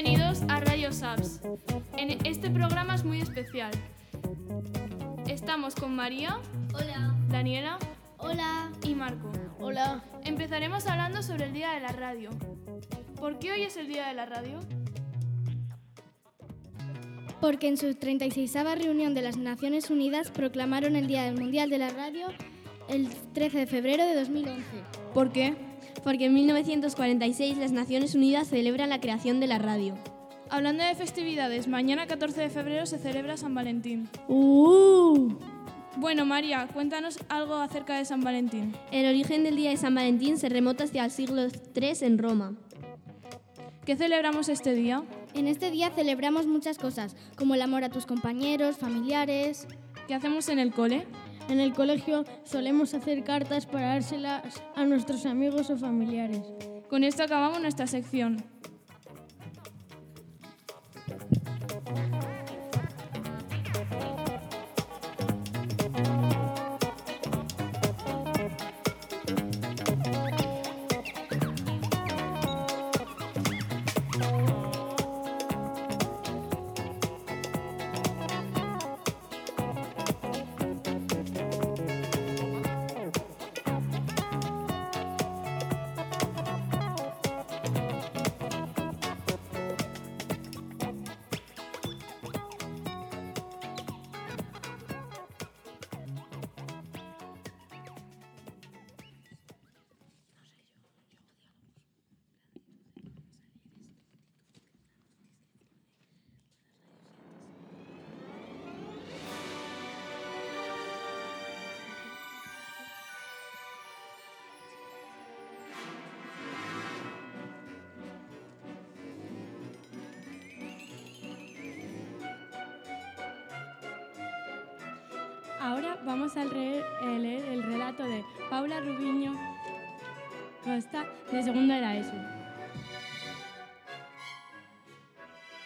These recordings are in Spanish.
Bienvenidos a Radio Saps. En este programa es muy especial. Estamos con María, Hola. Daniela Hola. y Marco. Hola. Empezaremos hablando sobre el Día de la Radio. ¿Por qué hoy es el Día de la Radio? Porque en su 36 reunión de las Naciones Unidas proclamaron el Día Mundial de la Radio el 13 de febrero de 2011. ¿Por qué? Porque en 1946 las Naciones Unidas celebran la creación de la radio. Hablando de festividades, mañana 14 de febrero se celebra San Valentín. ¡Uh! Bueno, María, cuéntanos algo acerca de San Valentín. El origen del día de San Valentín se remota hacia el siglo III en Roma. ¿Qué celebramos este día? En este día celebramos muchas cosas, como el amor a tus compañeros, familiares. ¿Qué hacemos en el cole? En el colegio solemos hacer cartas para dárselas a nuestros amigos o familiares. Con esto acabamos nuestra sección. Ahora vamos a leer, eh, leer el relato de Paula Rubiño Costa de segundo de la ESO.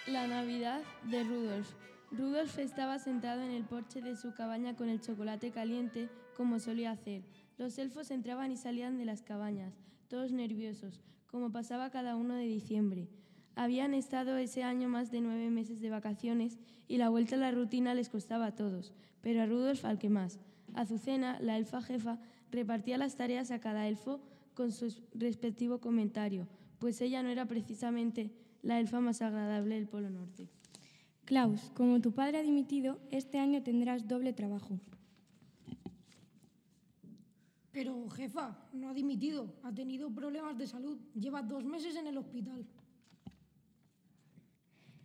La Navidad de Rudolf. Rudolf estaba sentado en el porche de su cabaña con el chocolate caliente, como solía hacer. Los elfos entraban y salían de las cabañas, todos nerviosos, como pasaba cada uno de diciembre. Habían estado ese año más de nueve meses de vacaciones y la vuelta a la rutina les costaba a todos, pero a Rudolf al que más. Azucena, la elfa jefa, repartía las tareas a cada elfo con su respectivo comentario, pues ella no era precisamente la elfa más agradable del Polo Norte. Klaus, como tu padre ha dimitido, este año tendrás doble trabajo. Pero, jefa, no ha dimitido. Ha tenido problemas de salud. Lleva dos meses en el hospital.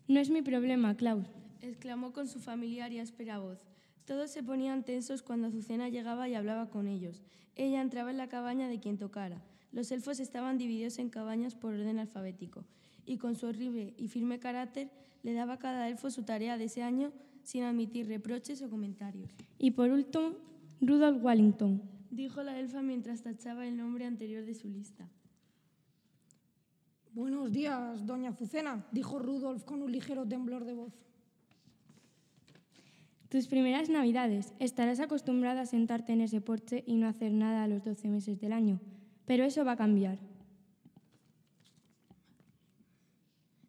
No es mi problema, Klaus. exclamó con su familiar y áspera voz. Todos se ponían tensos cuando Azucena llegaba y hablaba con ellos. Ella entraba en la cabaña de quien tocara. Los elfos estaban divididos en cabañas por orden alfabético, y con su horrible y firme carácter le daba a cada elfo su tarea de ese año sin admitir reproches o comentarios. Y por último, Rudolf Wellington. Dijo la elfa mientras tachaba el nombre anterior de su lista. Buenos días, doña Azucena, dijo Rudolf con un ligero temblor de voz. Tus primeras navidades. Estarás acostumbrada a sentarte en ese porche y no hacer nada a los 12 meses del año. Pero eso va a cambiar.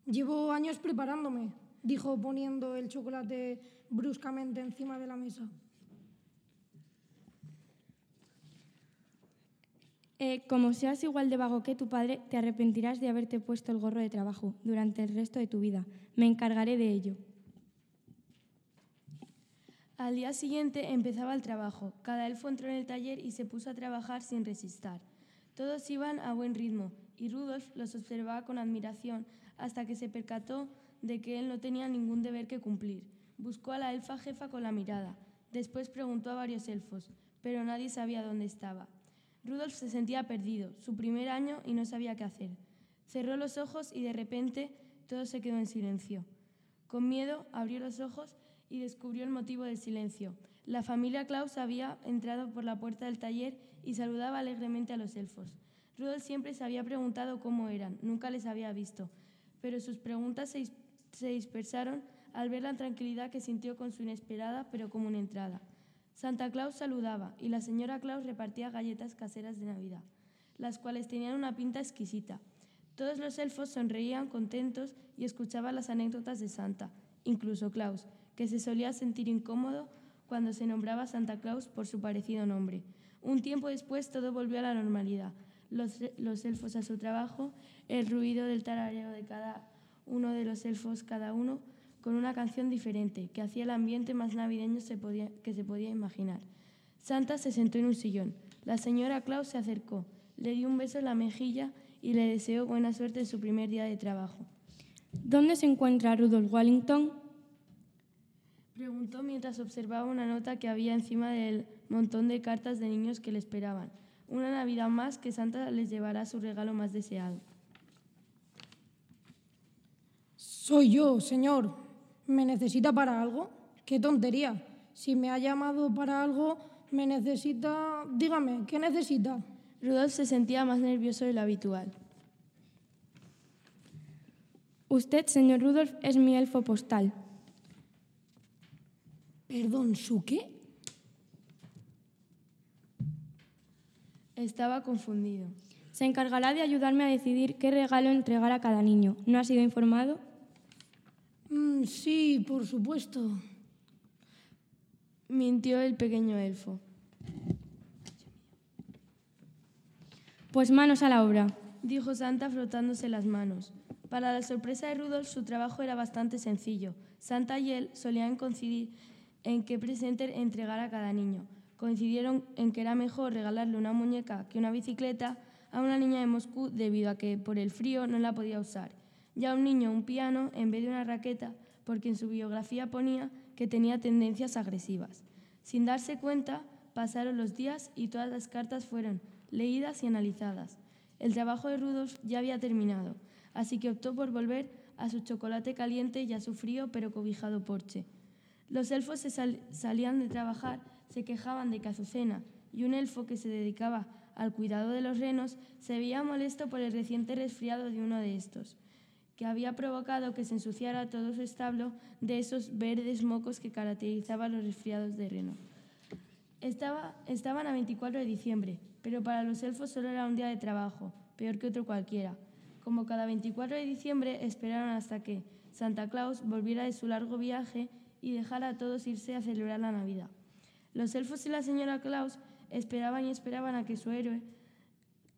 Llevo años preparándome, dijo poniendo el chocolate bruscamente encima de la mesa. Eh, como seas igual de vago que tu padre, te arrepentirás de haberte puesto el gorro de trabajo durante el resto de tu vida. Me encargaré de ello. Al día siguiente empezaba el trabajo. Cada elfo entró en el taller y se puso a trabajar sin resistir. Todos iban a buen ritmo y Rudolf los observaba con admiración hasta que se percató de que él no tenía ningún deber que cumplir. Buscó a la elfa jefa con la mirada. Después preguntó a varios elfos, pero nadie sabía dónde estaba. Rudolf se sentía perdido, su primer año y no sabía qué hacer. Cerró los ojos y de repente todo se quedó en silencio. Con miedo abrió los ojos y descubrió el motivo del silencio. La familia Klaus había entrado por la puerta del taller y saludaba alegremente a los elfos. Rudolf siempre se había preguntado cómo eran, nunca les había visto, pero sus preguntas se, dis- se dispersaron al ver la tranquilidad que sintió con su inesperada pero común entrada. Santa Claus saludaba y la señora Claus repartía galletas caseras de Navidad, las cuales tenían una pinta exquisita. Todos los elfos sonreían contentos y escuchaban las anécdotas de Santa, incluso Klaus, que se solía sentir incómodo cuando se nombraba Santa Claus por su parecido nombre. Un tiempo después todo volvió a la normalidad. Los, los elfos a su trabajo, el ruido del tarareo de cada uno de los elfos, cada uno con una canción diferente, que hacía el ambiente más navideño se podía, que se podía imaginar. Santa se sentó en un sillón. La señora Claus se acercó, le dio un beso en la mejilla y le deseó buena suerte en su primer día de trabajo. ¿Dónde se encuentra Rudolf Wellington? Preguntó mientras observaba una nota que había encima del montón de cartas de niños que le esperaban. Una Navidad más que Santa les llevará su regalo más deseado. Soy yo, señor. ¿Me necesita para algo? ¡Qué tontería! Si me ha llamado para algo, me necesita... Dígame, ¿qué necesita? Rudolf se sentía más nervioso de lo habitual. Usted, señor Rudolf, es mi elfo postal. Perdón, ¿su qué? Estaba confundido. Se encargará de ayudarme a decidir qué regalo entregar a cada niño. ¿No ha sido informado? Mm, sí, por supuesto. Mintió el pequeño elfo. Pues manos a la obra. Dijo Santa frotándose las manos. Para la sorpresa de Rudolf, su trabajo era bastante sencillo. Santa y él solían coincidir en qué presente entregar a cada niño. Coincidieron en que era mejor regalarle una muñeca que una bicicleta a una niña de Moscú debido a que por el frío no la podía usar, y a un niño un piano en vez de una raqueta porque en su biografía ponía que tenía tendencias agresivas. Sin darse cuenta, pasaron los días y todas las cartas fueron leídas y analizadas. El trabajo de Rudolf ya había terminado, así que optó por volver a su chocolate caliente y a su frío pero cobijado porche. Los elfos se salían de trabajar, se quejaban de que Azucena y un elfo que se dedicaba al cuidado de los renos se veía molesto por el reciente resfriado de uno de estos, que había provocado que se ensuciara todo su establo de esos verdes mocos que caracterizaban los resfriados de reno. Estaba, estaban a 24 de diciembre, pero para los elfos solo era un día de trabajo, peor que otro cualquiera. Como cada 24 de diciembre esperaron hasta que Santa Claus volviera de su largo viaje y dejara a todos irse a celebrar la Navidad. Los elfos y la señora Claus esperaban y esperaban a que su héroe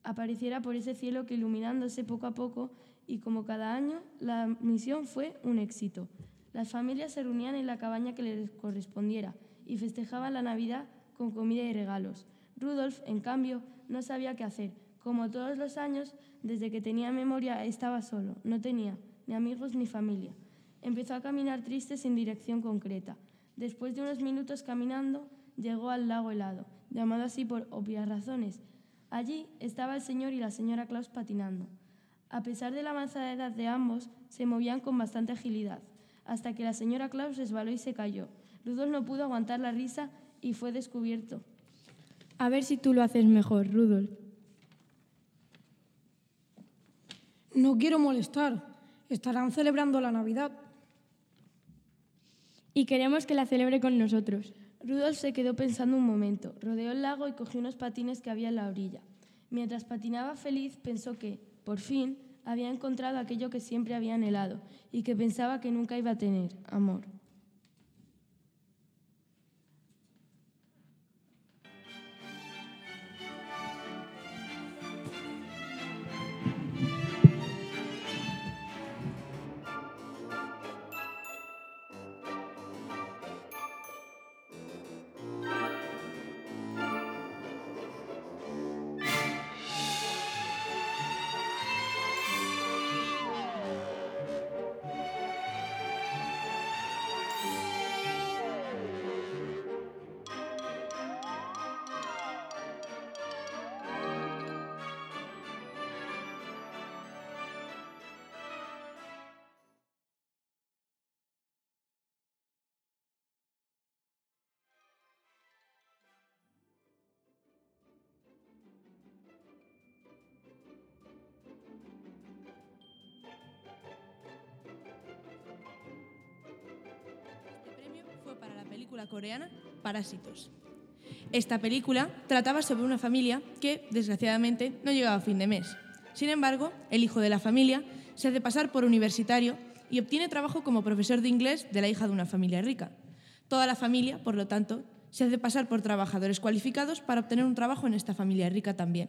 apareciera por ese cielo que iluminándose poco a poco y como cada año la misión fue un éxito. Las familias se reunían en la cabaña que les correspondiera y festejaban la Navidad con comida y regalos. Rudolf, en cambio, no sabía qué hacer. Como todos los años, desde que tenía memoria estaba solo, no tenía ni amigos ni familia. Empezó a caminar triste sin dirección concreta. Después de unos minutos caminando, llegó al lago helado, llamado así por obvias razones. Allí estaba el señor y la señora Klaus patinando. A pesar de la avanzada edad de ambos, se movían con bastante agilidad, hasta que la señora Klaus resbaló y se cayó. Rudolf no pudo aguantar la risa y fue descubierto. A ver si tú lo haces mejor, Rudolf. No quiero molestar. Estarán celebrando la Navidad. Y queremos que la celebre con nosotros. Rudolf se quedó pensando un momento, rodeó el lago y cogió unos patines que había en la orilla. Mientras patinaba feliz, pensó que, por fin, había encontrado aquello que siempre había anhelado y que pensaba que nunca iba a tener, amor. Película coreana Parásitos. Esta película trataba sobre una familia que, desgraciadamente, no llegaba a fin de mes. Sin embargo, el hijo de la familia se hace pasar por universitario y obtiene trabajo como profesor de inglés de la hija de una familia rica. Toda la familia, por lo tanto, se hace pasar por trabajadores cualificados para obtener un trabajo en esta familia rica también.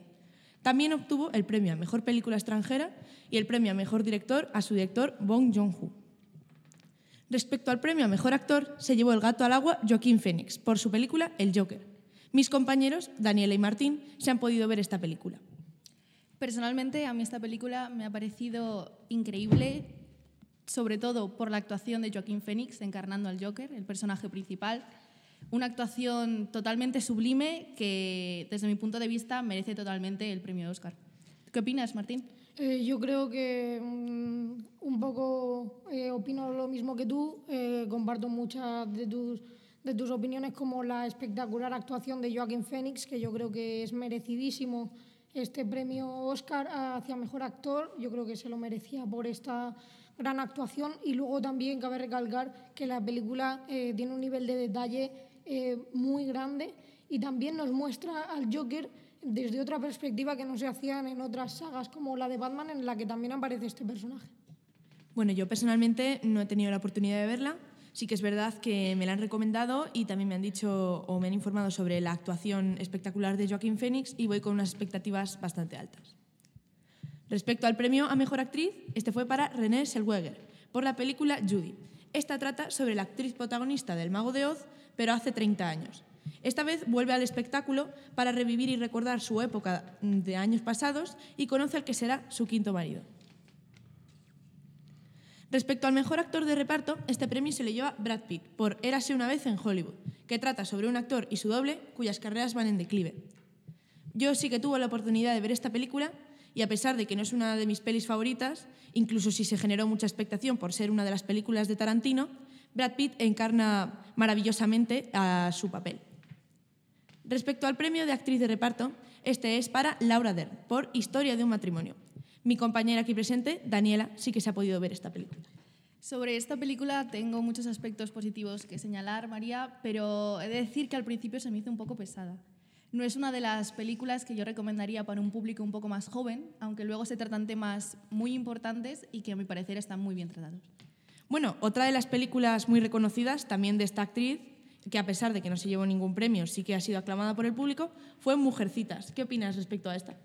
También obtuvo el premio a Mejor Película Extranjera y el premio a Mejor Director a su director Bong Joon-ho. Respecto al premio a Mejor Actor, se llevó el gato al agua Joaquín Phoenix por su película El Joker. Mis compañeros, Daniela y Martín, se han podido ver esta película. Personalmente, a mí esta película me ha parecido increíble, sobre todo por la actuación de Joaquín Phoenix encarnando al Joker, el personaje principal. Una actuación totalmente sublime que, desde mi punto de vista, merece totalmente el premio Oscar. ¿Qué opinas, Martín? Eh, yo creo que mm, un poco eh, opino lo mismo que tú, eh, comparto muchas de tus, de tus opiniones como la espectacular actuación de Joaquín Phoenix, que yo creo que es merecidísimo este premio Oscar hacia Mejor Actor, yo creo que se lo merecía por esta gran actuación. Y luego también cabe recalcar que la película tiene un nivel de detalle muy grande y también nos muestra al Joker desde otra perspectiva que no se hacían en otras sagas como la de Batman en la que también aparece este personaje. Bueno, yo personalmente no he tenido la oportunidad de verla. Sí que es verdad que me la han recomendado y también me han dicho o me han informado sobre la actuación espectacular de Joaquín Phoenix y voy con unas expectativas bastante altas. Respecto al premio a Mejor Actriz, este fue para Renée Zellweger por la película Judy. Esta trata sobre la actriz protagonista del Mago de Oz, pero hace 30 años. Esta vez vuelve al espectáculo para revivir y recordar su época de años pasados y conoce al que será su quinto marido. Respecto al mejor actor de reparto, este premio se le lleva Brad Pitt por Érase una vez en Hollywood, que trata sobre un actor y su doble cuyas carreras van en declive. Yo sí que tuve la oportunidad de ver esta película y a pesar de que no es una de mis pelis favoritas, incluso si se generó mucha expectación por ser una de las películas de Tarantino, Brad Pitt encarna maravillosamente a su papel. Respecto al premio de actriz de reparto, este es para Laura Dern, por Historia de un matrimonio. Mi compañera aquí presente, Daniela, sí que se ha podido ver esta película. Sobre esta película tengo muchos aspectos positivos que señalar, María, pero he de decir que al principio se me hizo un poco pesada. No es una de las películas que yo recomendaría para un público un poco más joven, aunque luego se tratan temas muy importantes y que a mi parecer están muy bien tratados. Bueno, otra de las películas muy reconocidas también de esta actriz que a pesar de que no se llevó ningún premio, sí que ha sido aclamada por el público, fue Mujercitas. ¿Qué opinas respecto a esta?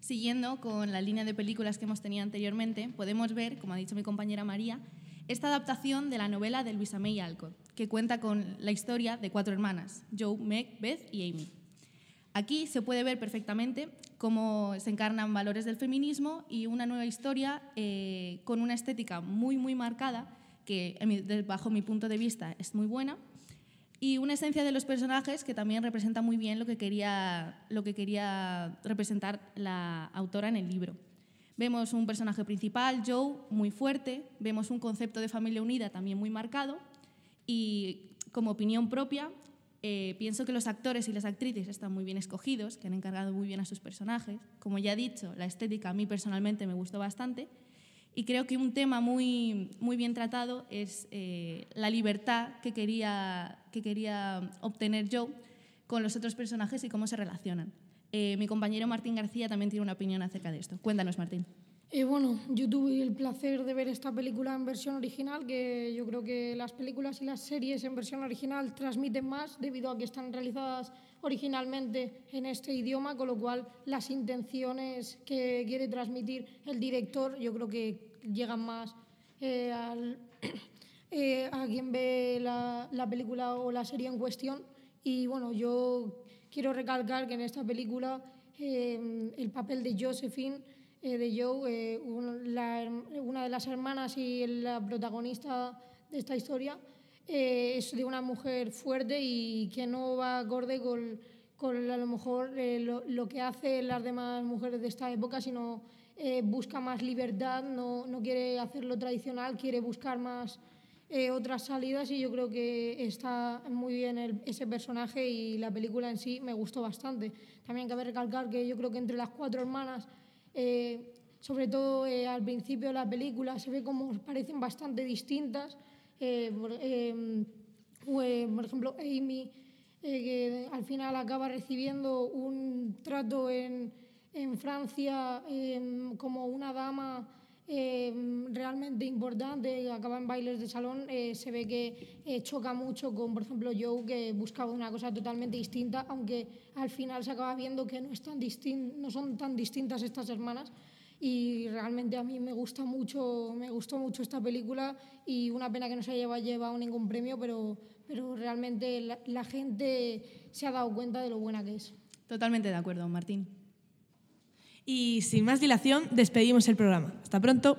Siguiendo con la línea de películas que hemos tenido anteriormente, podemos ver, como ha dicho mi compañera María, esta adaptación de la novela de Luisa May Alcott, que cuenta con la historia de cuatro hermanas, Joe, Meg, Beth y Amy. Aquí se puede ver perfectamente cómo se encarnan valores del feminismo y una nueva historia eh, con una estética muy, muy marcada, que bajo mi punto de vista es muy buena, y una esencia de los personajes que también representa muy bien lo que quería, lo que quería representar la autora en el libro. Vemos un personaje principal, Joe, muy fuerte, vemos un concepto de familia unida también muy marcado y como opinión propia, eh, pienso que los actores y las actrices están muy bien escogidos, que han encargado muy bien a sus personajes. Como ya he dicho, la estética a mí personalmente me gustó bastante y creo que un tema muy, muy bien tratado es eh, la libertad que quería, que quería obtener Joe con los otros personajes y cómo se relacionan. Eh, mi compañero Martín García también tiene una opinión acerca de esto. Cuéntanos, Martín. Eh, bueno, yo tuve el placer de ver esta película en versión original, que yo creo que las películas y las series en versión original transmiten más debido a que están realizadas originalmente en este idioma, con lo cual las intenciones que quiere transmitir el director yo creo que llegan más eh, eh, a quien ve la, la, película o la serie en cuestión. Y bueno, yo quiero recalcar que en esta película eh, el papel de Josephine, de Joe, una de las hermanas y la protagonista de esta historia, eh, es de una mujer fuerte y que no va acorde con, con a lo mejor eh, lo, que hacen las demás mujeres de esta época, sino eh, busca más libertad, no, no, quiere hacerlo tradicional, quiere buscar más otras salidas y yo creo que está muy bien ese personaje y la película en sí me gustó bastante. También cabe recalcar que yo creo que entre las cuatro hermanas sobre todo al principio de la película se ve como parecen bastante distintas, eh, em, por, ejemplo, Amy, eh, que al final acaba recibiendo un trato en, en Francia em, como una dama em, realmente importante, acaba en bailes de salón, eh, se ve que eh, choca mucho con, por ejemplo, Joe, que buscaba una cosa totalmente distinta, aunque al final se acaba viendo que no, es tan distin no son tan distintas estas hermanas. Y realmente a mí me gusta mucho, me gustó mucho esta película y una pena que no se haya llevado ningún premio, pero, pero realmente la, la gente se ha dado cuenta de lo buena que es. Totalmente de acuerdo, Martín. Y sin más dilación, despedimos el programa. Hasta pronto.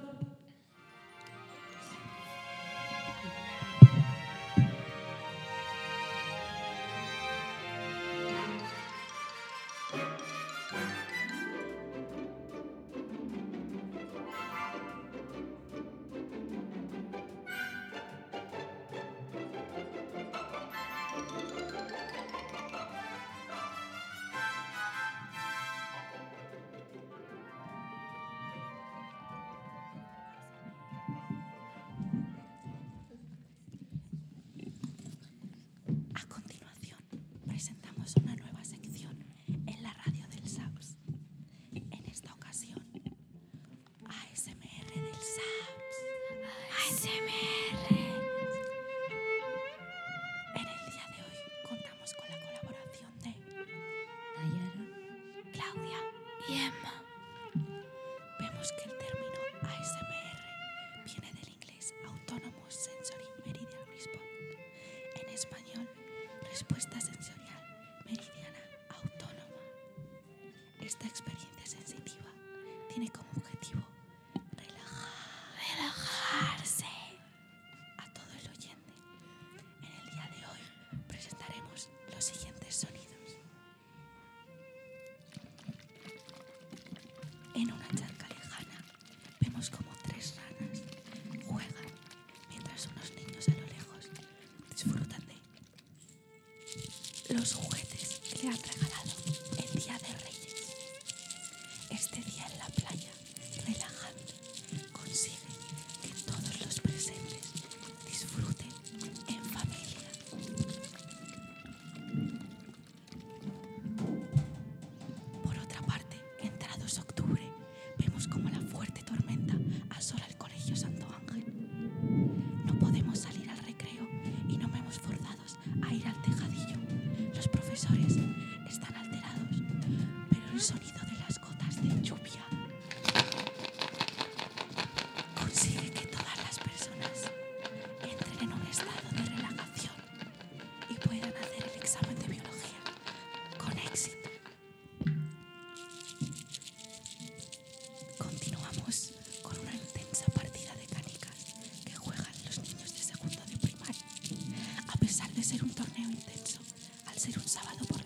Un sábado por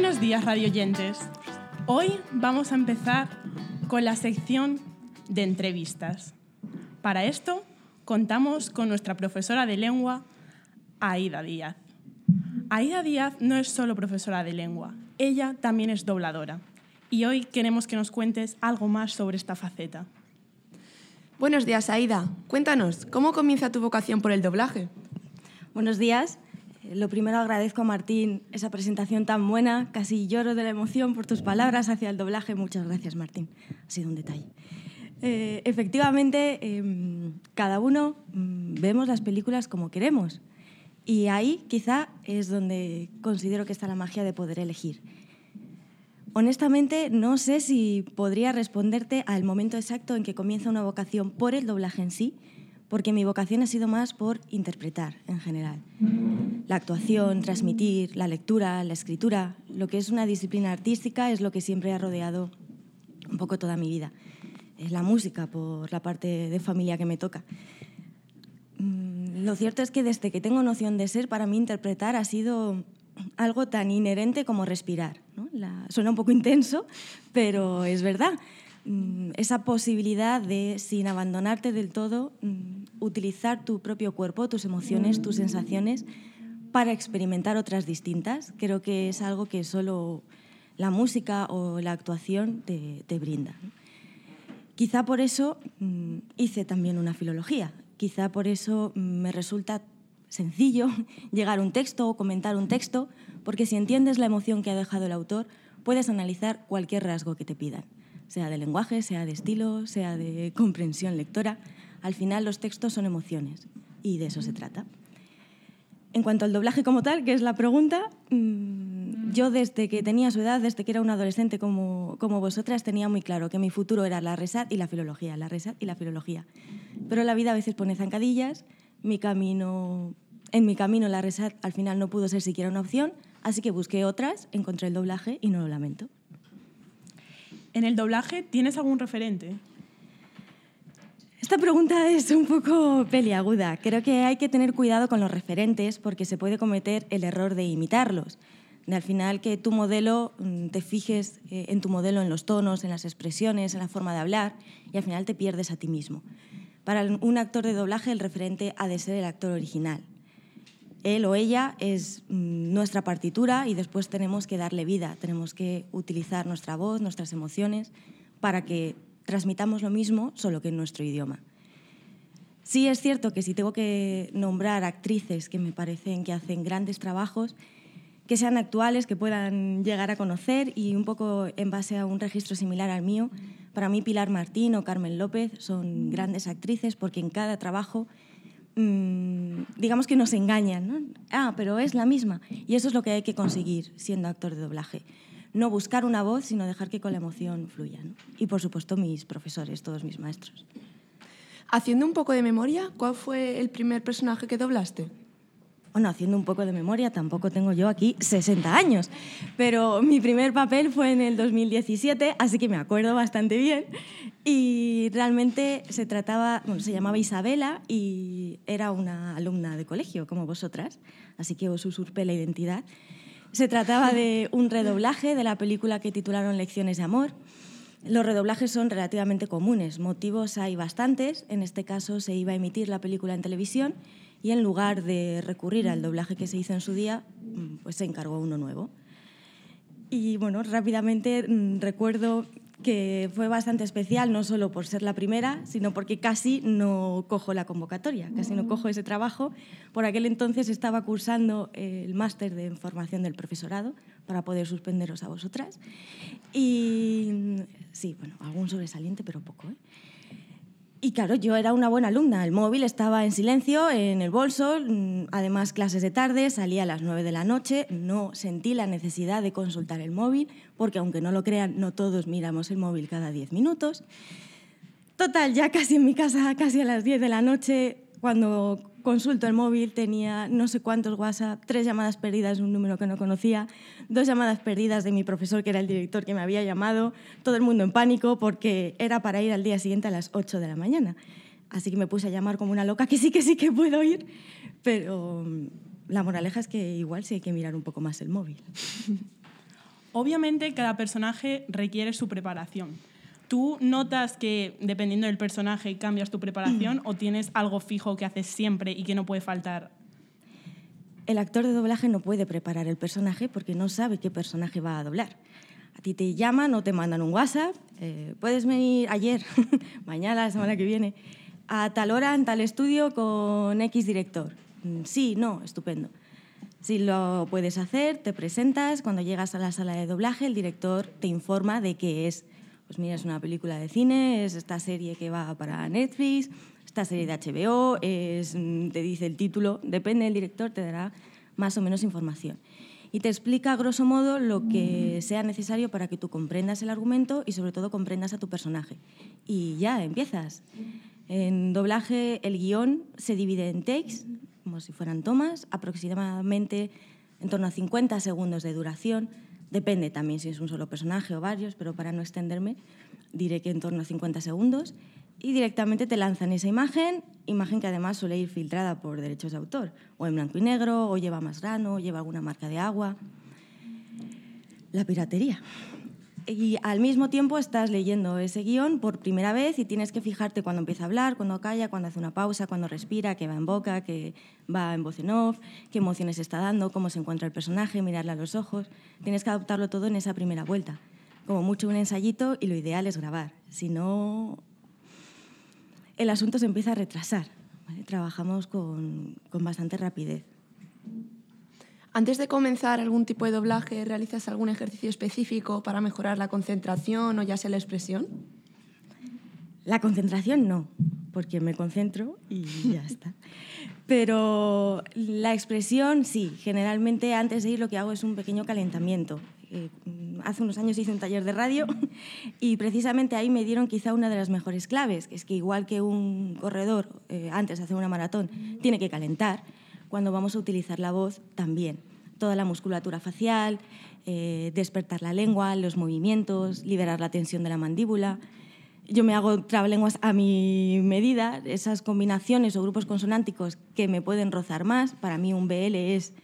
Buenos días, radioyentes. Hoy vamos a empezar con la sección de entrevistas. Para esto contamos con nuestra profesora de lengua, Aida Díaz. Aida Díaz no es solo profesora de lengua, ella también es dobladora. Y hoy queremos que nos cuentes algo más sobre esta faceta. Buenos días, Aida. Cuéntanos, ¿cómo comienza tu vocación por el doblaje? Buenos días. Lo primero agradezco a Martín esa presentación tan buena, casi lloro de la emoción por tus palabras hacia el doblaje. Muchas gracias, Martín. Ha sido un detalle. Eh, efectivamente, eh, cada uno mm, vemos las películas como queremos. Y ahí quizá es donde considero que está la magia de poder elegir. Honestamente, no sé si podría responderte al momento exacto en que comienza una vocación por el doblaje en sí, porque mi vocación ha sido más por interpretar en general. La actuación, transmitir, la lectura, la escritura, lo que es una disciplina artística es lo que siempre ha rodeado un poco toda mi vida. Es la música por la parte de familia que me toca. Mm, lo cierto es que desde que tengo noción de ser, para mí interpretar ha sido algo tan inherente como respirar. suena un poco intenso, pero es verdad. Mm, esa posibilidad de, sin abandonarte del todo, mm, utilizar tu propio cuerpo, tus emociones, tus sensaciones para experimentar otras distintas, creo que es algo que solo la música o la actuación te, brinda. Quizá por eso mm, hice también una filología, quizá por eso me resulta sencillo llegar a un texto o comentar un texto, porque si entiendes la emoción que ha dejado el autor, puedes analizar cualquier rasgo que te pidan sea de lenguaje, sea de estilo, sea de comprensión lectora. Al final los textos son emociones y de eso se trata. En cuanto al doblaje como tal, que es la pregunta, mm, yo desde que tenía su edad, desde que era un adolescente como, como vosotras, tenía muy claro que mi futuro era la RESAT y la filología, la RESAT y la filología. Pero la vida a veces pone zancadillas, mi camino, en mi camino la RESAT al final no pudo ser siquiera una opción, así que busqué otras, encontré el doblaje y no lo lamento. ¿En el doblaje tienes algún referente? Esta pregunta es un poco peliaguda. Creo que hay que tener cuidado con los referentes porque se puede cometer el error de imitarlos. Al final que tu modelo, mm, te fijes eh, en tu modelo, en los tonos, en las expresiones, en la forma de hablar y al final te pierdes a ti mismo. Para un actor de doblaje el referente ha de ser el actor original él o ella es mm, nuestra partitura y después tenemos que darle vida, tenemos que utilizar nuestra voz, nuestras emociones, para que transmitamos lo mismo, solo que en nuestro idioma. Sí es cierto que si tengo que nombrar actrices que me parecen que hacen grandes trabajos, que sean actuales, que puedan llegar a conocer y un poco en base a un registro similar al mío, para mí Pilar Martín o Carmen López son grandes actrices porque en cada trabajo Mm, digamos que nos engañan. Ah, pero es la misma. Y eso es lo que hay que conseguir siendo actor de doblaje. No buscar una voz, sino dejar que con la emoción fluya. Y por supuesto mis profesores, todos mis maestros. Haciendo un poco de memoria, ¿cuál fue el primer personaje que doblaste? Bueno, haciendo un poco de memoria, tampoco tengo yo aquí 60 años, pero mi primer papel fue en el 2017, así que me acuerdo bastante bien. Y realmente se trataba, bueno, se llamaba Isabela y era una alumna de colegio, como vosotras, así que os usurpé la identidad. Se trataba de un redoblaje de la película que titularon Lecciones de Amor. Los redoblajes son relativamente comunes, motivos hay bastantes. En este caso se iba a emitir la película en televisión y en lugar de recurrir al doblaje que se hizo en su día, pues se encargó uno nuevo. Y bueno, rápidamente mm, recuerdo que fue bastante especial, no solo por ser la primera, sino porque casi no cojo la convocatoria, casi no cojo ese trabajo. Por aquel entonces estaba cursando el máster de formación del profesorado para poder suspenderos a vosotras. Y mm, sí, bueno, algún sobresaliente, pero poco. ¿eh? Y claro, yo era una buena alumna. El móvil estaba en silencio, en el bolso, mm, además clases de tarde, salía a las 9 de la noche, no sentí la necesidad de consultar el móvil, porque aunque no lo crean, no todos miramos el móvil cada 10 minutos. Total, ya casi en mi casa, casi a las 10 de la noche, cuando consulto el móvil, tenía no sé cuántos WhatsApp, tres llamadas perdidas un número que no conocía, dos llamadas perdidas de mi profesor, que era el director que me había llamado, todo el mundo en pánico porque era para ir al día siguiente a las 8 de la mañana. Así que me puse a llamar como una loca, que sí, que sí que puedo ir, pero mm, la moraleja es que igual sí hay que mirar un poco más el móvil. Obviamente cada personaje requiere su preparación. ¿Tú notas que dependiendo del personaje cambias tu preparación o tienes algo fijo que haces siempre y que no puede faltar? El actor de doblaje no puede preparar el personaje porque no sabe qué personaje va a doblar. A ti te llaman o te mandan un WhatsApp, eh, puedes venir ayer, mañana, la semana que viene, a tal hora en tal estudio con X director. Mm, sí, no, estupendo. Si lo puedes hacer, te presentas, cuando llegas a la sala de doblaje el director te informa de qué es pues mira, es una película de cine, es esta serie que va para Netflix, esta serie de HBO, es, mm, te dice el título, depende del director, te dará más o menos información. Y te explica, a grosso modo, lo que sea necesario para que tú comprendas el argumento y sobre todo comprendas a tu personaje. Y ya, empiezas. En doblaje el guion se divide en takes, como si fueran tomas, aproximadamente en torno a 50 segundos de duración. Depende también si es un solo personaje o varios, pero para no extenderme diré que en torno a 50 segundos. Y directamente te lanzan esa imagen, imagen que además suele ir filtrada por derechos de autor, o en blanco y negro, o lleva más grano, o lleva alguna marca de agua. La piratería y al mismo tiempo estás leyendo ese guion por primera vez y tienes que fijarte cuando empieza a hablar, cuando calla, cuando hace una pausa, cuando respira, que va en boca, que va en voz en off, qué emociones está dando, cómo se encuentra el personaje, mirarle a los ojos. Tienes que adoptarlo todo en esa primera vuelta. Como mucho un ensayito y lo ideal es grabar. Si no, el asunto se empieza a retrasar. Trabajamos con, con bastante rapidez. Antes de comenzar algún tipo de doblaje, ¿realizas algún ejercicio específico para mejorar la concentración o ya sea la expresión? La concentración no, porque me concentro y ya está. Pero la expresión sí, generalmente antes de ir lo que hago es un pequeño calentamiento. Eh, hace unos años hice un taller de radio y precisamente ahí me dieron quizá una de las mejores claves, que es que igual que un corredor eh, antes de hacer una maratón tiene que calentar, cuando vamos a utilizar la voz también. Toda la musculatura facial, eh, despertar la lengua, los movimientos, liberar la tensión de la mandíbula. Yo me hago trabalenguas a mi medida, esas combinaciones o grupos consonánticos que me pueden rozar más. Para mí un BL es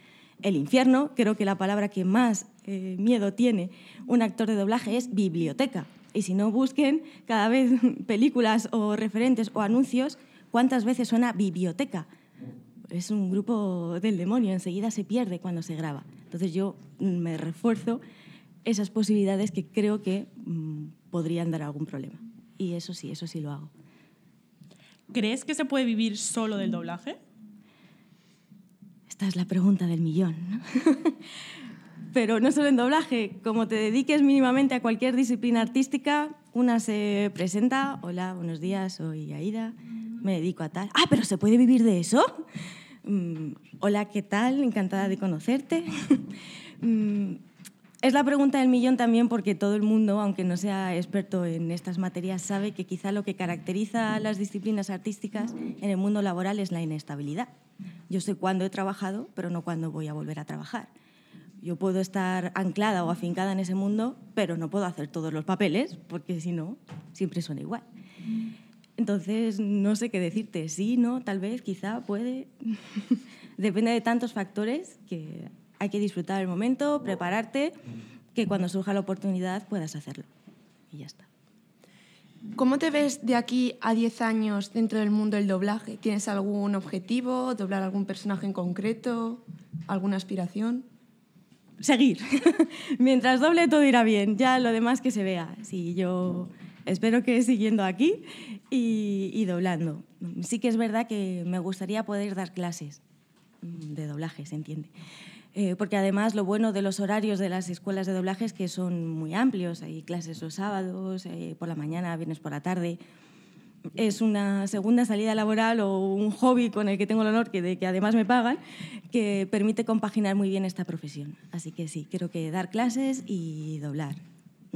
el infierno. Creo que la palabra que más eh, miedo tiene un actor de doblaje es biblioteca. Y si no busquen cada vez películas o referentes o anuncios, ¿cuántas veces suena biblioteca? Es un grupo del demonio, enseguida se pierde cuando se graba. Entonces yo me refuerzo esas posibilidades que creo que mm, podrían dar algún problema. Y eso sí, eso sí lo hago. ¿Crees que se puede vivir solo del doblaje? Esta es la pregunta del millón. Pero no solo en doblaje, como te dediques mínimamente a cualquier disciplina artística, una se presenta, hola, buenos días, soy Aida, me dedico a tal. Ah, pero ¿se puede vivir de eso? Mm, hola, ¿qué tal? Encantada de conocerte. Mm, es la pregunta del millón también porque todo el mundo, aunque no sea experto en estas materias, sabe que quizá lo que caracteriza a las disciplinas artísticas en el mundo laboral es la inestabilidad. Yo sé cuándo he trabajado, pero no cuándo voy a volver a trabajar. Yo puedo estar anclada o afincada en ese mundo, pero no puedo hacer todos los papeles, porque si no, siempre suena igual. Entonces, no sé qué decirte. Sí, no, tal vez, quizá, puede. Depende de tantos factores que hay que disfrutar el momento, prepararte, que cuando surja la oportunidad puedas hacerlo. Y ya está. ¿Cómo te ves de aquí a 10 años dentro del mundo del doblaje? ¿Tienes algún objetivo? ¿Doblar algún personaje en concreto? ¿Alguna aspiración? Seguir. Mientras doble todo irá bien. Ya lo demás que se vea. Si yo espero que siguiendo aquí y, doblando. Sí que es verdad que me gustaría poder dar clases de doblaje, se entiende. Eh, porque además lo bueno de los horarios de las escuelas de doblaje es que son muy amplios. Hay clases los sábados, eh, por la mañana, viernes por la tarde. Es una segunda salida laboral o un hobby con el que tengo el honor que, que además me pagan, que permite compaginar muy bien esta profesión. Así que sí, creo que dar clases y doblar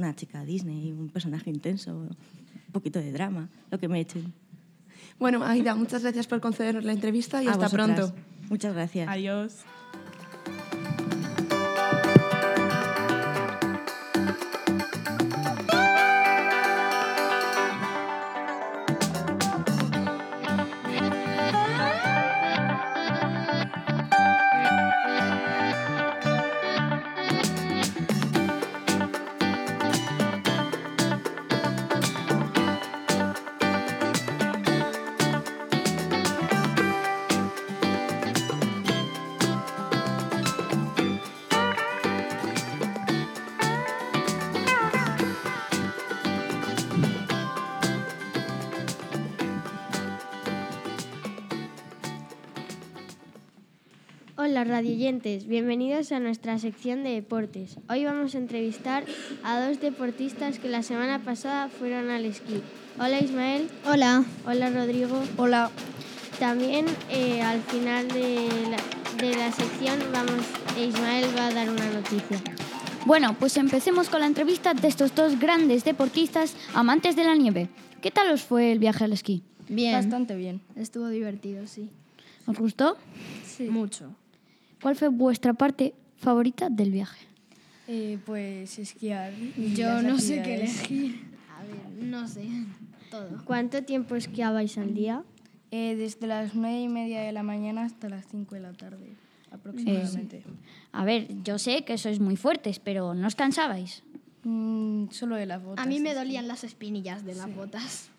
una chica Disney, un personaje intenso, un poquito de drama, lo que me echen. Bueno, Aida, muchas gracias por concedernos la entrevista y hasta pronto. Muchas gracias. Adiós. Radioyentes, bienvenidos a nuestra sección de deportes. Hoy vamos a entrevistar a dos deportistas que la semana pasada fueron al esquí. Hola Ismael. Hola. Hola Rodrigo. Hola. También eh, al final de la, de la sección vamos, Ismael va a dar una noticia. Bueno, pues empecemos con la entrevista de estos dos grandes deportistas amantes de la nieve. ¿Qué tal os fue el viaje al esquí? Bien. Bastante bien. Estuvo divertido, sí. ¿Os gustó? Sí. Mucho. ¿Cuál fue vuestra parte favorita del viaje? Eh, pues esquiar. Yo no sé qué elegir. A ver, no sé. Todo. ¿Cuánto tiempo esquiabais al día? Eh, desde las nueve y media de la mañana hasta las 5 de la tarde, aproximadamente. A ver, yo sé que sois muy fuertes, pero ¿no os cansabais? Mm, solo de las botas. A mí me sí. dolían las espinillas de las botas.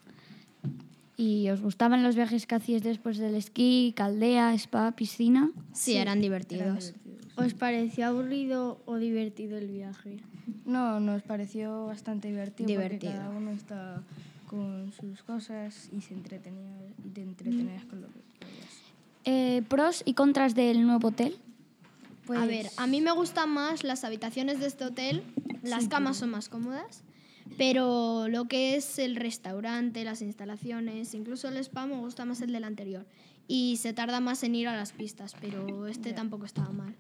¿Y os gustaban los viajes que hacíais después del esquí, caldea, spa, piscina? Sí, eran divertidos. ¿Os pareció aburrido o divertido el viaje? No, nos pareció bastante divertido, Divertido. porque cada uno está con sus cosas y se entretenía y te entretenías con lo que podías. Eh, ¿Pros y contras del nuevo hotel? a ver, a mí me gustan más las habitaciones de este hotel. Las camas son más cómodas. Pero lo que es el restaurante, las instalaciones, incluso el spa, me gusta más el del anterior. Y se tarda más en ir a las pistas, pero este tampoco estaba mal.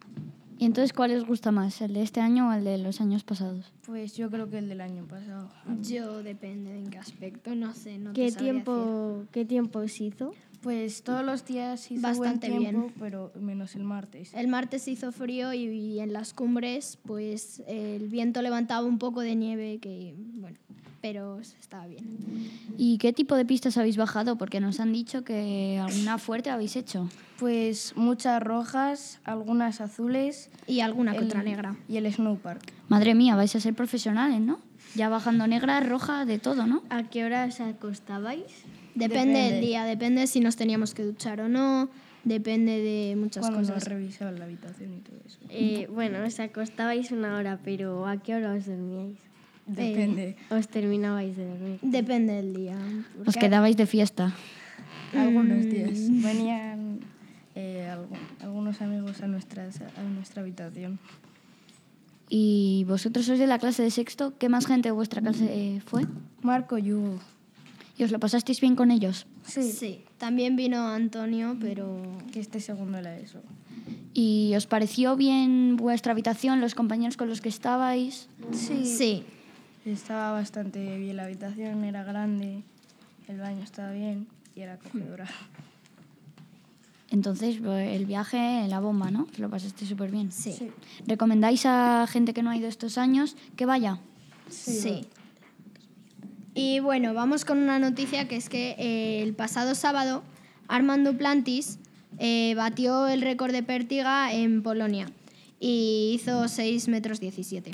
¿Y entonces cuál os gusta más, el de este año o el de los años pasados? Pues yo creo que el del año pasado. Yo depende de en qué aspecto, no sé, no ¿Qué te tiempo, ¿Qué tiempo os hizo? Pues todos los días hizo Bastante buen tiempo, bien. pero menos el martes. El martes hizo frío y, y en las cumbres pues el viento levantaba un poco de nieve que bueno, pero estaba bien. ¿Y qué tipo de pistas habéis bajado? Porque nos han dicho que alguna fuerte habéis hecho. Pues muchas rojas, algunas azules. Y alguna que otra negra. Y el snowpark. Madre mía, vais a ser profesionales, ¿no? Ya bajando negra, roja, de todo, ¿no? ¿A qué hora os acostabais? Depende, del día, depende si nos teníamos que duchar o no, depende de muchas Cuando cosas. revisaban la habitación y todo eso. Eh, bueno, os acostabais una hora, pero ¿a qué hora os dormíais? Depende. ¿Os terminabais de dormir? Depende del día. Os quedabais de fiesta. Algunos días. Venían eh, algu- algunos amigos a, nuestras, a nuestra habitación. ¿Y vosotros sois de la clase de sexto? ¿Qué más gente de vuestra clase eh, fue? Marco y Hugo. ¿Y os lo pasasteis bien con ellos? Sí. También vino Antonio, pero Que este segundo era eso. ¿Y os pareció bien vuestra habitación, los compañeros con los que estabais? Sí. sí. Estaba bastante bien la habitación, era grande, el baño estaba bien y era acogedora. Entonces, eh, el viaje en la bomba, ¿no? Os lo pasasteis súper bien. Sí. Sí. ¿Recomendáis a gente que no ha ido estos años que vaya? Sí. Y bueno, vamos con una noticia que es que eh, el pasado sábado Armando Plantis eh, batió el récord de pértiga en Polonia y hizo 6 metros 17.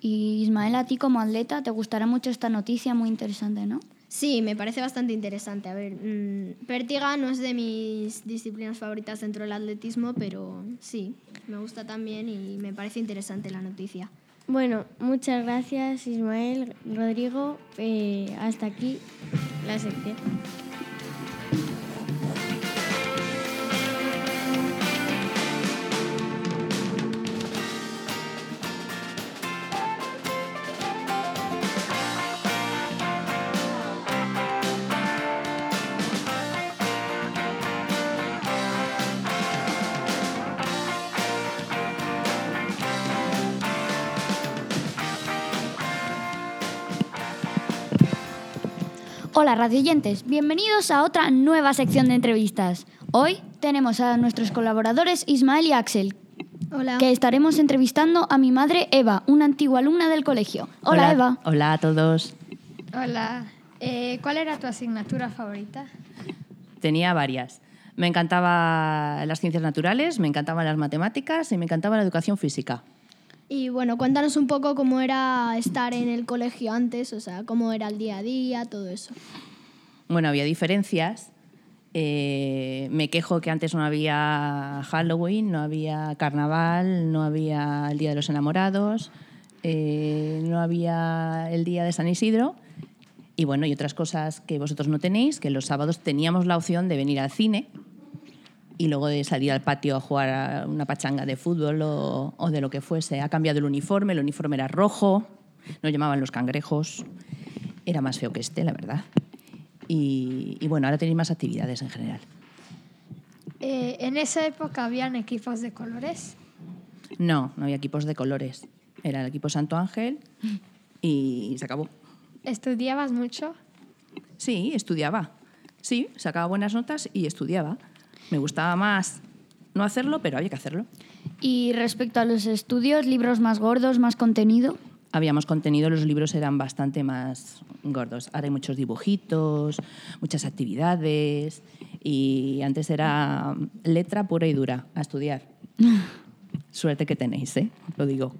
Y Ismael, a ti como atleta te gustará mucho esta noticia, muy interesante, ¿no? Sí, me parece bastante interesante. A ver, mm, pértiga no es de mis disciplinas favoritas dentro del atletismo, pero sí, me gusta también y me parece interesante la noticia. Bueno, muchas gracias Ismael, Rodrigo. Eh, hasta aquí la sección. Hola, radioyentes, bienvenidos a otra nueva sección de entrevistas. Hoy tenemos a nuestros colaboradores Ismael y Axel, Hola. que estaremos entrevistando a mi madre Eva, una antigua alumna del colegio. Hola, Eva. Hola a todos. Hola. Eh, ¿Cuál era tu asignatura favorita? Tenía varias. Me encantaban las ciencias naturales, me encantaban las matemáticas y me encantaba la educación física. Y bueno, cuéntanos un poco cómo era estar en el colegio antes, o sea, cómo era el día a día, todo eso. Bueno, había diferencias. Eh, me quejo que antes no había Halloween, no había carnaval, no había el Día de los Enamorados, eh, no había el Día de San Isidro. Y bueno, y otras cosas que vosotros no tenéis, que los sábados teníamos la opción de venir al cine y luego de salir al patio a jugar a una pachanga de fútbol o, o de lo que fuese. Ha cambiado el uniforme, el uniforme era rojo, nos llamaban los cangrejos, era más feo que este, la verdad. Y, y bueno, ahora tenéis más actividades en general. Eh, en esa época habían equipos de colores. No, no había equipos de colores. Era el equipo Santo Ángel y se acabó. ¿Estudiabas mucho? Sí, estudiaba. Sí, sacaba buenas notas y estudiaba. Me gustaba más no hacerlo, pero había que hacerlo. Y respecto a los estudios, libros más gordos, más contenido. Habíamos contenido, los libros eran bastante más gordos. Ahora hay muchos dibujitos, muchas actividades y antes era letra pura y dura, a estudiar. Suerte que tenéis, ¿eh? lo digo.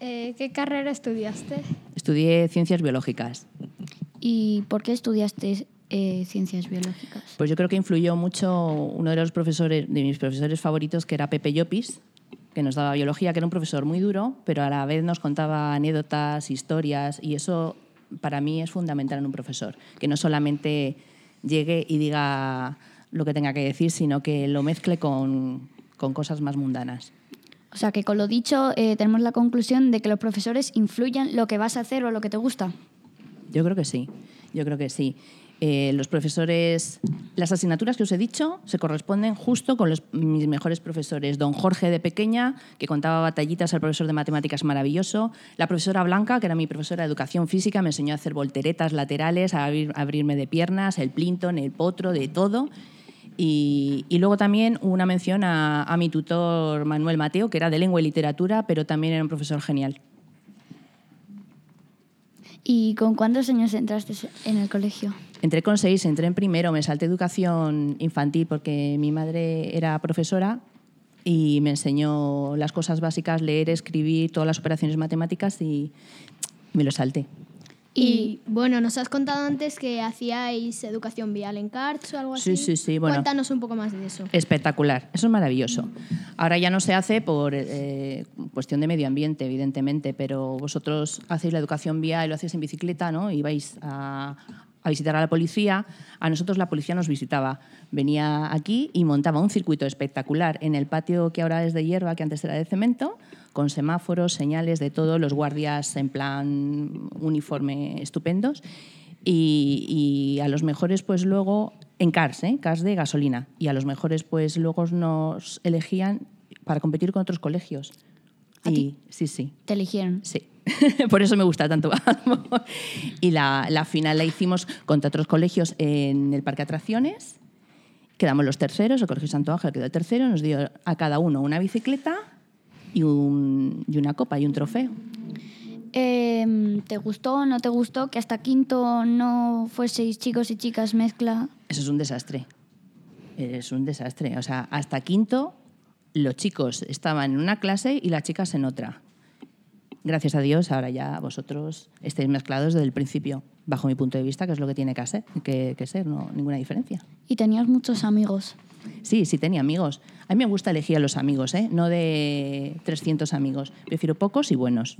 Eh, ¿Qué carrera estudiaste? Estudié ciencias biológicas. ¿Y por qué estudiaste eh, ciencias biológicas? Pues yo creo que influyó mucho uno de los profesores, de mis profesores favoritos, que era Pepe Llopis, que nos daba biología, que era un profesor muy duro, pero a la vez nos contaba anécdotas, historias, y eso para mí es fundamental en un profesor, que no solamente llegue y diga lo que tenga que decir, sino que lo mezcle con, con cosas más mundanas. O sea que con lo dicho eh, tenemos la conclusión de que los profesores influyen lo que vas a hacer o lo que te gusta. Yo creo que sí, yo creo que sí. Eh, los profesores, las asignaturas que os he dicho se corresponden justo con los, mis mejores profesores. Don Jorge de pequeña, que contaba batallitas al profesor de matemáticas maravilloso. La profesora Blanca, que era mi profesora de educación física, me enseñó a hacer volteretas laterales, a abrir- a abrirme de piernas, el plinton, el potro, de todo. Y, luego también una mención a mi tutor Manuel Mateo, que era de lengua y literatura, pero también era un profesor genial. ¿Y con cuántos años entraste en el colegio? Entré con seis, entré en primero, me salté educación infantil porque mi madre era profesora y me enseñó las cosas básicas, leer, escribir, todas las operaciones matemáticas y me lo salté. Y bueno, nos has contado antes que hacíais educación vial en CARTS o algo Sí, así. sí, sí, bueno. Cuéntanos un poco más de eso. Espectacular, eso es maravilloso. Ahora ya no se hace por eh, cuestión de medio ambiente, evidentemente, pero vosotros hacéis la educación vial y lo hacéis en bicicleta, ¿no? Y vais a, a visitar a la policía. A nosotros la policía nos visitaba. Venía aquí y montaba un circuito espectacular en el patio que ahora es de hierba, que antes era de cemento, con semáforos, señales de todo, los guardias en plan uniforme estupendos. Y, y a los mejores, pues luego, en cars, ¿eh? cars de gasolina. Y a los mejores, pues luego nos elegían para competir con otros colegios. y sí, sí. ¿Te eligieron? Sí. Por eso me gusta tanto. y la, la final la hicimos contra otros colegios en el Parque Atracciones. Quedamos los terceros, el Colegio Santo Ángel quedó el tercero, nos dio a cada uno una bicicleta y, un- y una copa y un trofeo. Eh, ¿Te gustó o no te gustó que hasta quinto no fueseis chicos y chicas mezcla? Eso es un desastre. Es un desastre. O sea, hasta quinto los chicos estaban en una clase y las chicas en otra. Gracias a Dios, ahora ya vosotros estáis mezclados desde el principio, bajo mi punto de vista, que es lo que tiene que ser, que, que ser no, ninguna diferencia. Y tenías muchos amigos. Sí, sí tenía amigos. A mí me gusta elegir a los amigos, ¿eh? no de 300 amigos. Prefiero pocos y buenos.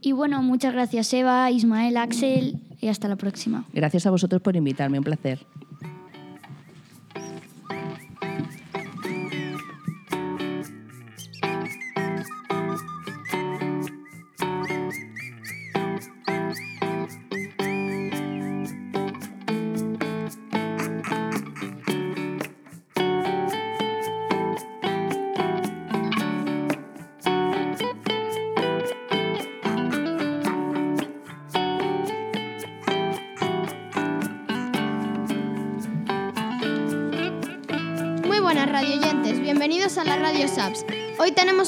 Y bueno, muchas gracias Eva, Ismael, Axel y hasta la próxima. Gracias a vosotros por invitarme, un placer.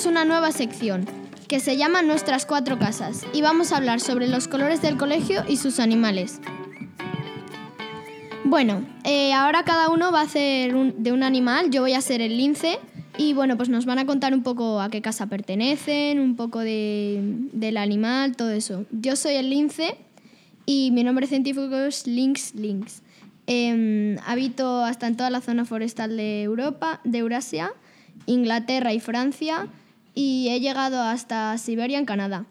Una nueva sección que se llama Nuestras cuatro casas y vamos a hablar sobre los colores del colegio y sus animales. Bueno, eh, ahora cada uno va a hacer de un animal, yo voy a ser el lince y bueno, pues nos van a contar un poco a qué casa pertenecen, un poco de- del animal, todo eso. Yo soy el lince y mi nombre científico es Lynx lynx. Em, habito hasta en toda la zona forestal de Europa, de Eurasia, Inglaterra y Francia y he llegado hasta Siberia en Canadá.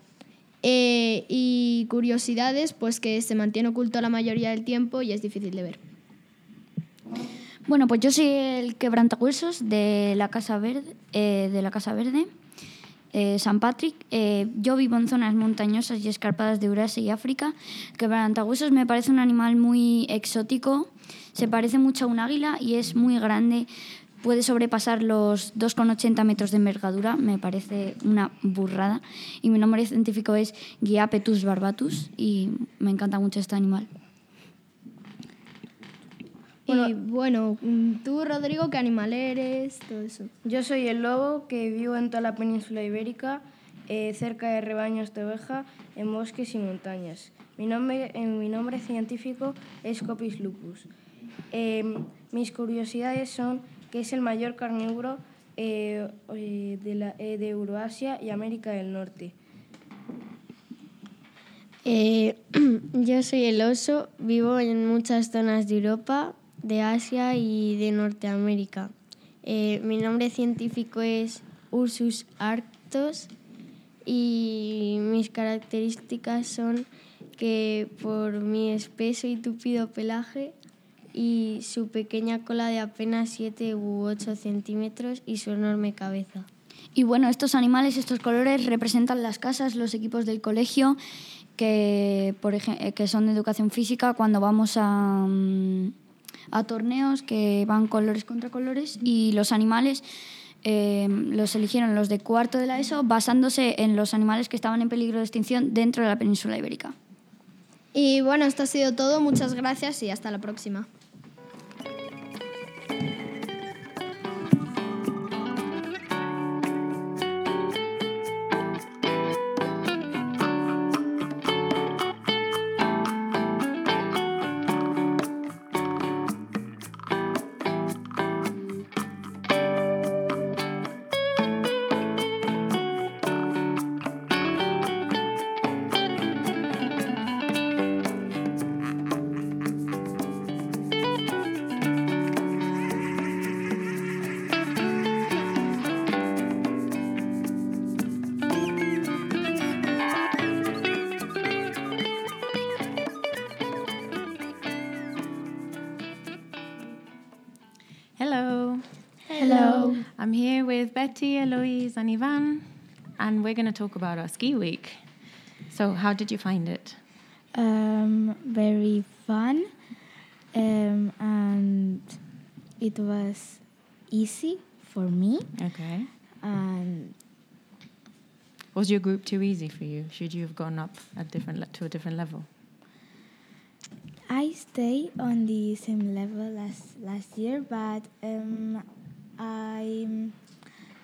Eh, y curiosidades, pues que se mantiene oculto la mayoría del tiempo y es difícil de ver. Bueno, pues yo soy el quebrantahuesos de la Casa Verde, eh, de la Casa Verde, eh, San Patrick. Yo vivo en zonas montañosas y escarpadas de Eurasia y África. Quebrantahuesos me parece un animal muy exótico, se parece mucho a un águila y es muy grande. Puede sobrepasar los 2,80 metros de envergadura, me parece una burrada. Y mi nombre científico es Guiapetus barbatus y me encanta mucho este animal. y bueno, tú, Rodrigo, ¿qué animal eres? Todo eso. Yo soy el lobo que vivo en toda la península ibérica, eh, cerca de rebaños de oveja, en bosques y montañas. Mi nombre, eh, mi nombre científico es Copis lupus. Eh, mis curiosidades son que es el mayor carnívoro eh, eh, de, la- eh, de Euroasia y América del Norte. Yo soy el oso, vivo en muchas zonas de Europa, de Asia y de Norteamérica. Mi nombre científico es Ursus arctos y mis características son que por mi espeso y tupido pelaje y su pequeña cola de apenas 7 u 8 centímetros y su enorme cabeza. Y bueno, estos animales, estos colores representan las casas, los equipos del colegio, que, por ej- que son de educación física, cuando vamos a, mm, a torneos que van colores contra colores, y los animales eh, los eligieron los de cuarto de la ESO basándose en los animales que estaban en peligro de extinción dentro de la península ibérica. Y bueno, esto ha sido todo. Muchas gracias y hasta la próxima. Betty, Eloise, and Ivan, and we're going to talk about our ski week. So, how did you find it? Um, very fun, um, and it was easy for me. Okay. And Was your group too easy for you? Should you have gone up a different le- to a different level? I stay on the same level as last year, but um, I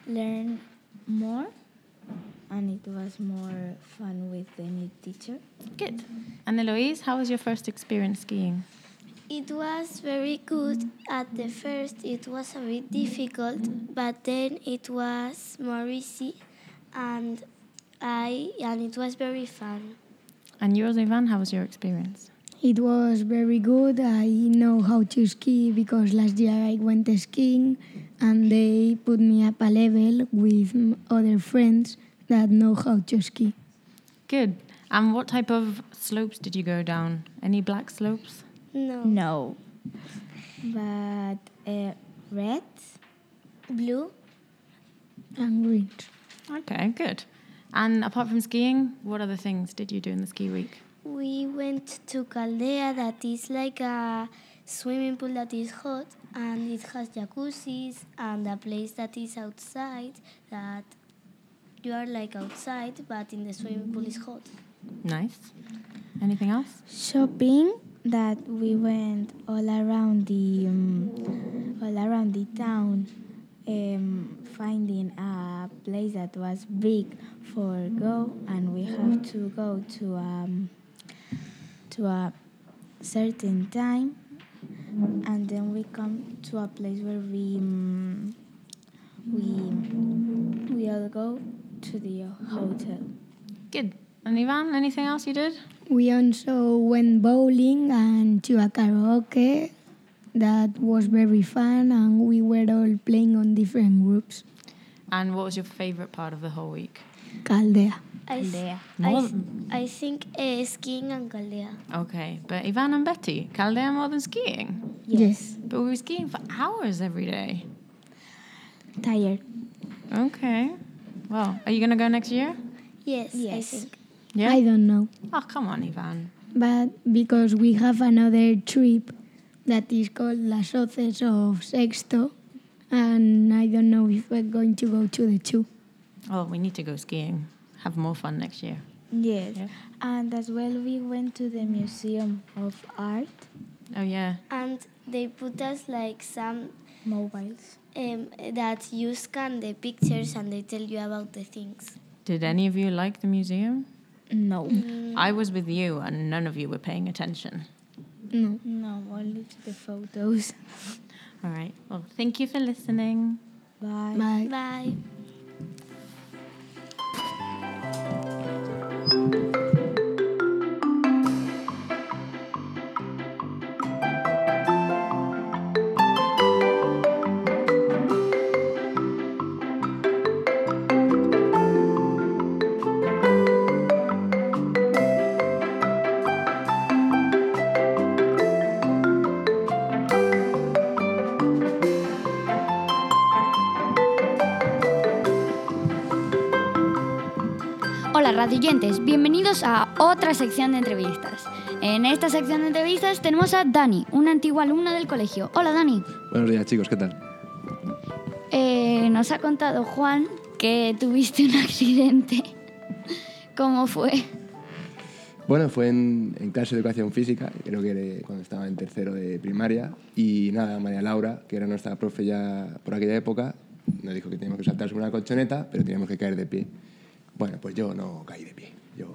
learned more, and it was more fun with the new teacher. Good. And Eloise, how was your first experience skiing? It was very good. At the first, it was a bit difficult, but then it was more easy, and I and it was very fun. And yours, Ivan, how was your experience? It was very good. I know how to ski because last year I went skiing and they put me up a level with other friends that know how to ski. Good. And what type of slopes did you go down? Any black slopes? No. No. But uh, red, blue, and green. Okay, good. And apart from skiing, what other things did you do in the ski week? We went to Caldea, that is like a swimming pool that is hot, and it has jacuzzis and a place that is outside that you are like outside, but in the swimming pool is hot. Nice. Anything else? shopping that we went all around the um, all around the town um, finding a place that was big for go and we have to go to um, to a certain time and then we come to a place where we um, we we all go to the hotel Good. And Ivan, anything else you did? We also went bowling and to a karaoke. That was very fun, and we were all playing on different groups. And what was your favourite part of the whole week? Caldea. I, th- Caldea. I, th- I think uh, skiing and Caldea. Okay, but Ivan and Betty, Caldea more than skiing? Yes. But we were skiing for hours every day. tired Okay. Well, are you going to go next year? Yes, I think. Yeah? I don't know. Oh, come on, Ivan. But because we have another trip that is called Las Hoces of Sexto, and I don't know if we're going to go to the two. Oh, we need to go skiing. Have more fun next year. Yes. Yeah. And as well, we went to the Museum of Art. Oh, yeah. And they put us like some mobiles um, that you scan the pictures and they tell you about the things. Did any of you like the museum? No. I was with you and none of you were paying attention. No. No, only to the photos. All right. Well, thank you for listening. Bye. Bye. Bye. Radioyentes, bienvenidos a otra sección de entrevistas. En esta sección de entrevistas tenemos a Dani, una antigua alumna del colegio. Hola Dani. Buenos días, chicos, ¿qué tal? Eh, nos ha contado Juan que tuviste un accidente. ¿Cómo fue? Bueno, fue en, en clase de educación física, creo que era cuando estaba en tercero de primaria, y nada, María Laura, que era nuestra profe ya por aquella época, nos dijo que teníamos que saltar sobre una colchoneta, pero teníamos que caer de pie. Bueno, pues yo no caí de pie, yo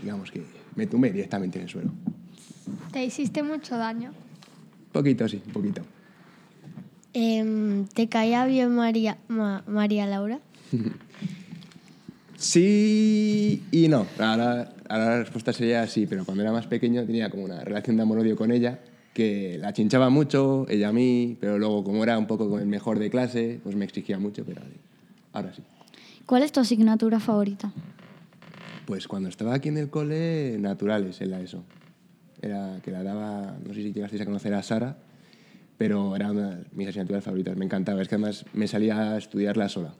digamos que me tumbé directamente en el suelo. ¿Te hiciste mucho daño? Poquito, sí, poquito. Em, ¿Te caía bien María, Ma- María Laura? Sí y no. Ahora, ahora la respuesta sería sí, pero cuando era más pequeño tenía como una relación de amor-odio con ella, que la chinchaba mucho, ella a mí, pero luego como era un poco el mejor de clase, pues me exigía mucho, pero ahora sí. ¿Cuál es tu asignatura favorita? Pues cuando estaba aquí en el cole, naturales en la ESO. Era que la daba, no sé si llegasteis a conocer a Sara, pero era una de mis asignaturas favoritas, me encantaba. Es que además me salía a estudiarla sola,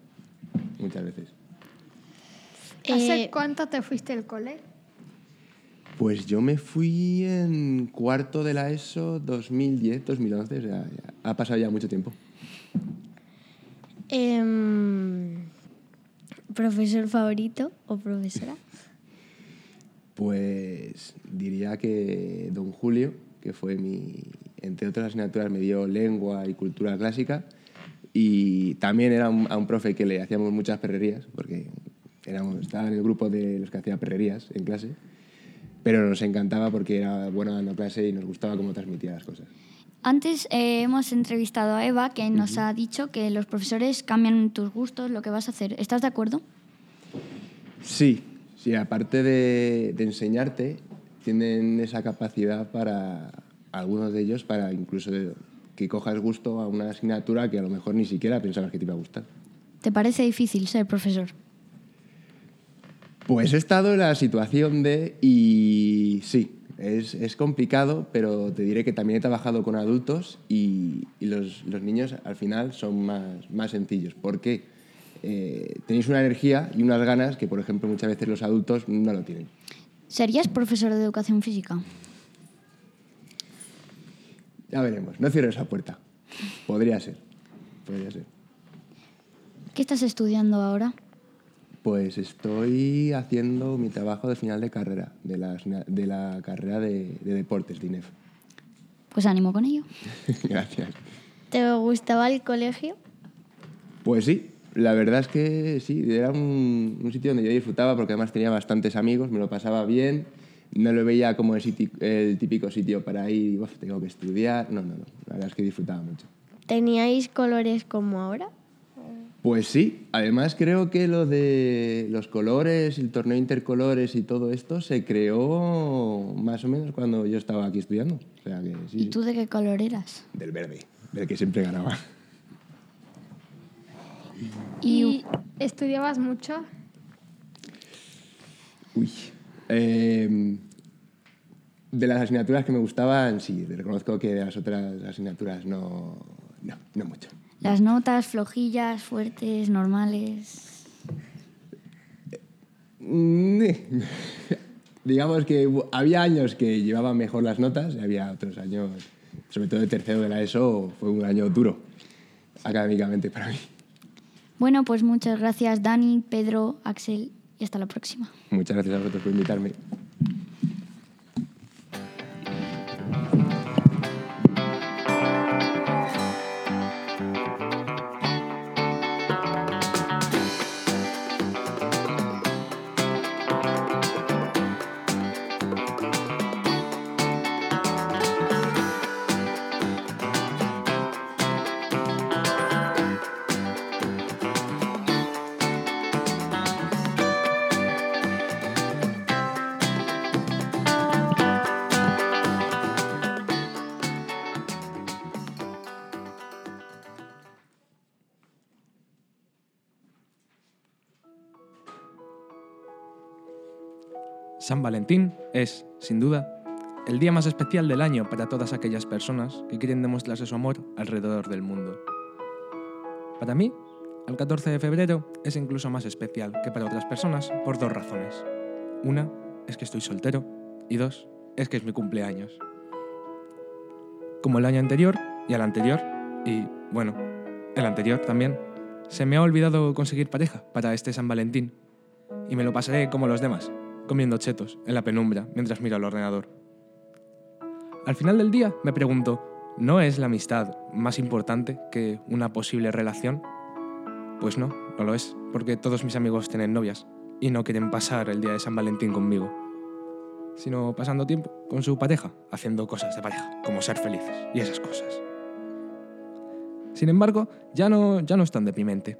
muchas veces. ¿Hace Eh, cuánto te fuiste del cole? Pues yo me fui en cuarto de la ESO 2010, 2011, o sea, ya ha pasado ya mucho tiempo. Em, ¿Profesor favorito o profesora? Pues diría que don Julio, que fue mi, entre otras asignaturas, me dio lengua y cultura clásica, y también era a un profe que le hacíamos muchas perrerías, porque éramos, estaba en el grupo de los que hacía perrerías en clase, pero nos encantaba porque era bueno dando clase y nos gustaba cómo transmitía las cosas. Antes eh, hemos entrevistado a Eva, que nos ha dicho que los profesores cambian tus gustos, lo que vas a hacer. ¿Estás de acuerdo? Sí, sí, aparte de, de enseñarte, tienen esa capacidad para, algunos de ellos, para incluso de- que cojas gusto a una asignatura que a lo mejor ni siquiera pensabas que te iba a gustar. ¿Te parece difícil ser profesor? Pues he estado en la situación de, y sí, es, es complicado, pero te diré que también he trabajado con adultos y, y los, los niños al final son más, más sencillos. porque eh, tenéis una energía y unas ganas que, por ejemplo, muchas veces los adultos no lo tienen. ¿Serías profesor de educación física? Ya veremos, no cierro esa puerta. Podría ser, podría ser. ¿Qué estás estudiando ahora? Pues estoy haciendo mi trabajo de final de carrera, de la, de la carrera de, de deportes de INEF. Pues ánimo con ello. Gracias. ¿Te gustaba el colegio? Pues sí, la verdad es que sí, era un, un sitio donde yo disfrutaba porque además tenía bastantes amigos, me lo pasaba bien, no lo veía como el, siti- el típico sitio para ir, "Uf, tengo que estudiar, no, no, no, la verdad es que disfrutaba mucho. ¿Teníais colores como ahora? Pues sí, además creo que lo de los colores, el torneo intercolores y todo esto se creó más o menos cuando yo estaba aquí estudiando. O sea que sí, ¿Y sí. tú de qué color eras? del verde, del que siempre ganaba. ¿Y estudiabas mucho? Uy. Eh, de las asignaturas que me gustaban, sí, reconozco que de las otras asignaturas no, no, no mucho. Las notas flojillas, fuertes, normales. Mm, Digamos que había años que llevaba mejor las notas y había otros años, sobre todo el tercero de la ESO, fue un año duro académicamente para mí. Bueno, pues muchas gracias Dani, Pedro, Axel y hasta la próxima. Muchas gracias a vosotros por invitarme. Valentín es, sin duda, el día más especial del año para todas aquellas personas que quieren demostrarse su amor alrededor del mundo. Para mí, el 14 de febrero es incluso más especial que para otras personas por dos razones. Una es que estoy soltero y dos es que es mi cumpleaños. Como el año anterior y el anterior, y bueno, el anterior también, se me ha olvidado conseguir pareja para este San Valentín y me lo pasaré como los demás, comiendo chetos en la penumbra mientras miro al ordenador. Al final del día me pregunto, ¿no es la amistad más importante que una posible relación? Pues no, no lo es, porque todos mis amigos tienen novias y no quieren pasar el día de San Valentín conmigo, sino pasando tiempo con su pareja, haciendo cosas de pareja, como ser felices y esas cosas. Sin embargo, ya no, ya no es tan deprimente.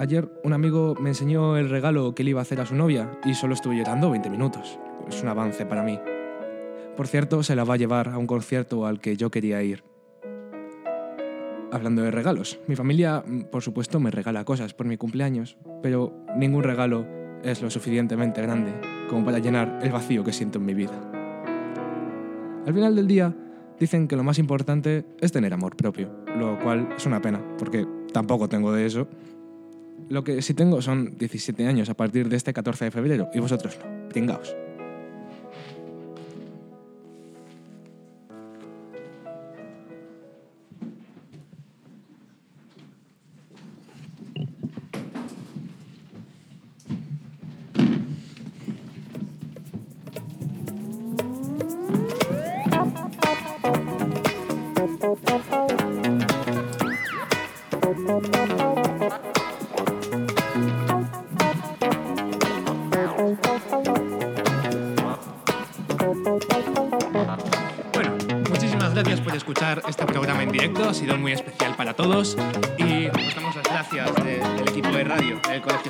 Ayer un amigo me enseñó el regalo que le iba a hacer a su novia y solo estuve llorando 20 minutos. Es un avance para mí. Por cierto, se la va a llevar a un concierto al que yo quería ir. Hablando de regalos, mi familia, mm, por supuesto, me regala cosas por mi cumpleaños, pero ningún regalo es lo suficientemente grande como para llenar el vacío que siento en mi vida. Al final del día, dicen que lo más importante es tener amor propio, lo cual es una pena, porque tampoco tengo de eso. Lo que sí tengo son 17 años a partir de este 14 de febrero, y vosotros no, pringaos.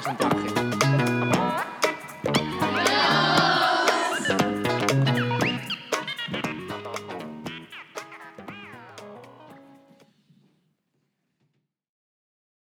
Y os